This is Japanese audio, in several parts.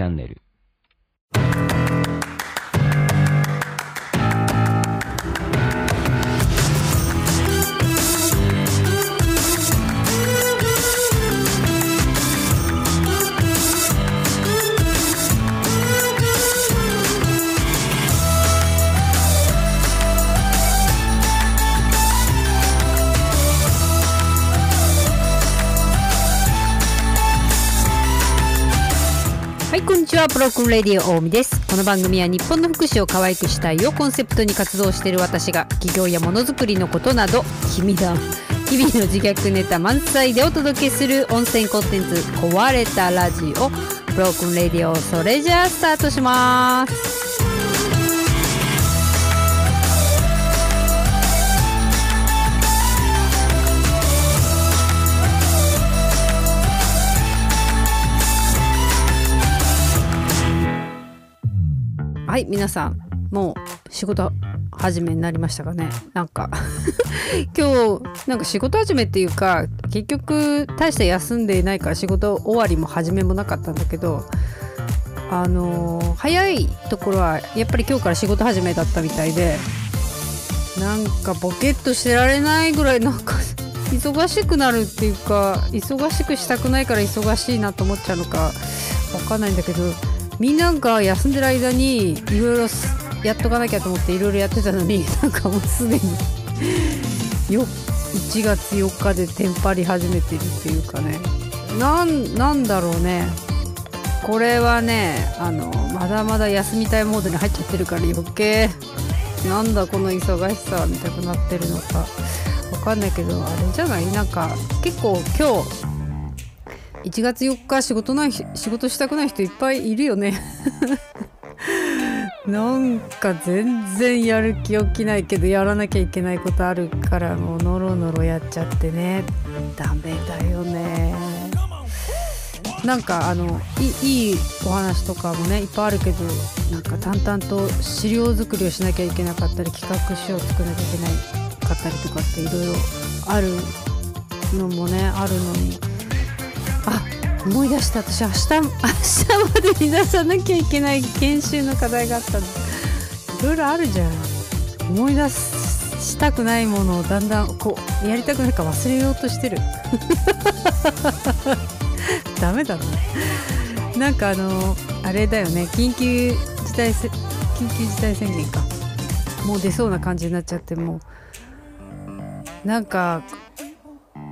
チャンネル。い、こんにちは。プロクレディオ大見です。この番組は日本の福祉を可愛くしたいをコンセプトに活動している私が企業やものづくりのことなど、君だ。日々の自虐ネタ満載でお届けする温泉コンテンツ壊れたラジオブロークンレディオそれじゃあスタートしますはい皆さんもう仕事始めになりましたかね？なんか。今日なんか仕事始めっていうか結局大して休んでいないから仕事終わりも始めもなかったんだけどあのー早いところはやっぱり今日から仕事始めだったみたいでなんかボケっとしてられないぐらいなんか 忙しくなるっていうか忙しくしたくないから忙しいなと思っちゃうのかわかんないんだけどみんなが休んでる間にいろいろやっとかなきゃと思っていろいろやってたのに なんかもうすでによ1月4日でテンパり始めてるっていうかね。なんなんだろうね。これはねあのまだまだ休みたいモードに入っちゃってるから余計。なんだこの忙しさみたくなってるのか。わかんないけどあれじゃない？なんか結構今日1月4日仕事ない仕事したくない人いっぱいいるよね。なんか全然やる気起きないけどやらなきゃいけないことあるからもうノロノロやっちゃってね。ダメだよね。なんかあのいいいお話とかもねいっぱいあるけどなんか淡々と資料作りをしなきゃいけなかったり企画書を作らなきゃいけないかったりとかっていろいろあるのもねあるのに。あ思い出した。私明日明日までに出さなきゃいけない研修の課題があったの。いろいろあるじゃん。思い出したくないものをだんだんこうやりたくないから忘れようとしてる。ダメだな。なんかあのあれだよね。緊急事態緊急事態宣言か。もう出そうな感じになっちゃってもう。なんか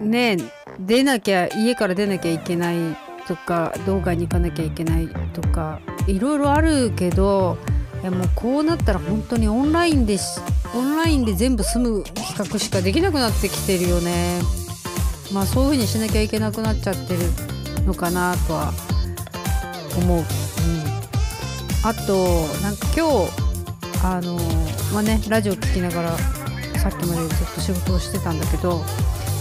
ねえ出なきゃ家から出なきゃいけないとか動画に行かなきゃいけないとかいろいろあるけどいやもうこうなったら本当にオンラインでオンラインで全部済む企画しかできなくなってきてるよね。まあそういう風にしなきゃいけなくなっちゃってるのかなとは思う、うん、あとなんか今日あのまあねラジオ聞きながらさっきまでずっと仕事をしてたんだけど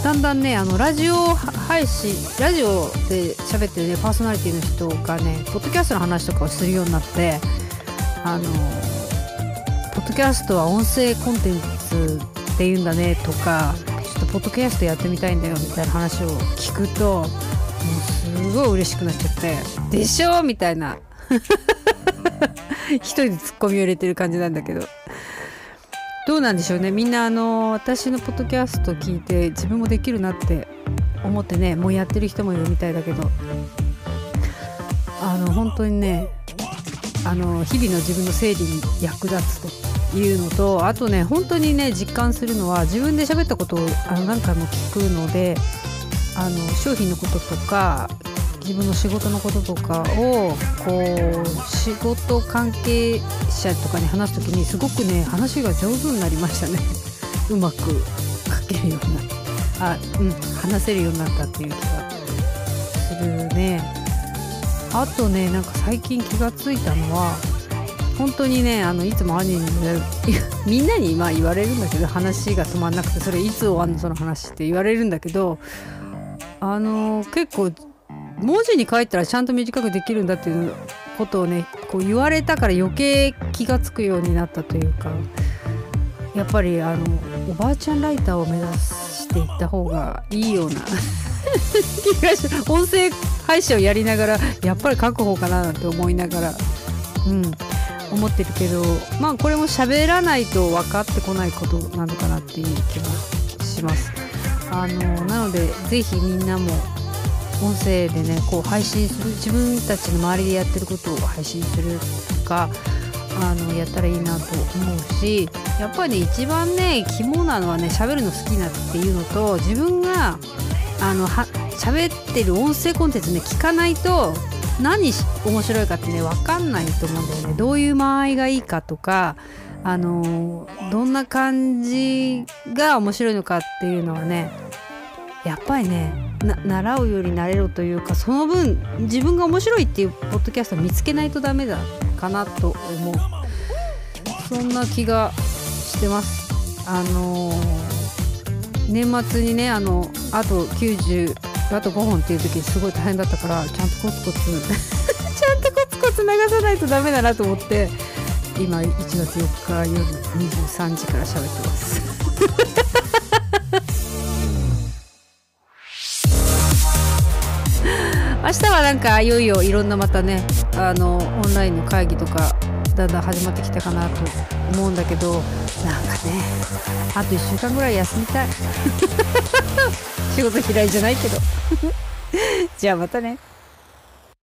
だんだんねあのラジオ配信ラジオで喋ってるねパーソナリティの人がねポッドキャストの話とかをするようになってあのポッドキャストは音声コンテンツっていうんだねとかちょっとポッドキャストやってみたいんだよみたいな話を聞くともうすごい嬉しくなっちゃって「でしょ?」みたいな 一人でツッコミを入れてる感じなんだけどどうなんでしょうね。みんなあの私のポッドキャスト聞いて自分もできるなって思ってねもうやってる人もいるみたいだけど。あの本当にねあの日々の自分の整理に役立つというのとあとね本当にね実感するのは自分で喋ったことをあの何回も聞くのであの商品のこととか自分の仕事のこととかをこう仕事関係者とかに話す時にすごくね話が上手になりましたね。うまく書けるようになったあうん話せるようになったっていう気がするね。あとねなんか最近気がついたのは本当にねあのいつも兄に言われるみんなにま言われるんだけど話が止まんなくてそれいつ終わんのその話って言われるんだけどあの結構文字に書いたらちゃんと短くできるんだっていうことをねこう言われたから余計気が付くようになったというかやっぱりあのおばあちゃんライターを目指していった方がいいような気がし音声配信をやりながらやっぱり書く方かななんて思いながらうん思ってるけどまあこれも喋らないと分かってこないことなのかなっていう気もします。あのなのでぜひみんなも音声でねこう配信する自分たちの周りでやってることを配信するとかあのやったらいいなと思うしやっぱりね一番ね肝なのはね喋るの好きなっていうのと自分があのは喋ってる音声コンテンツね聞かないと何面白いかってね分かんないと思うんだよね。どういう間合いがいいかとかあのどんな感じが面白いのかっていうのはねやっぱりね習うより慣れろというかその分自分が面白いっていうポッドキャストを見つけないとダメだかなと思う。そんな気がしてます。あのー、年末にねあのあと90あと5本っていう時すごい大変だったからちゃんとコツコツ ちゃんとコツコツ流さないとダメだなと思って今1月4日夜23時から喋ってます。明日はなんかいよいよいろんなまたねあのオンラインの会議とかだんだん始まってきたかなと思うんだけどなんかねあと1週間ぐらい休みたい。仕事嫌いじゃないけど。じゃあまたね。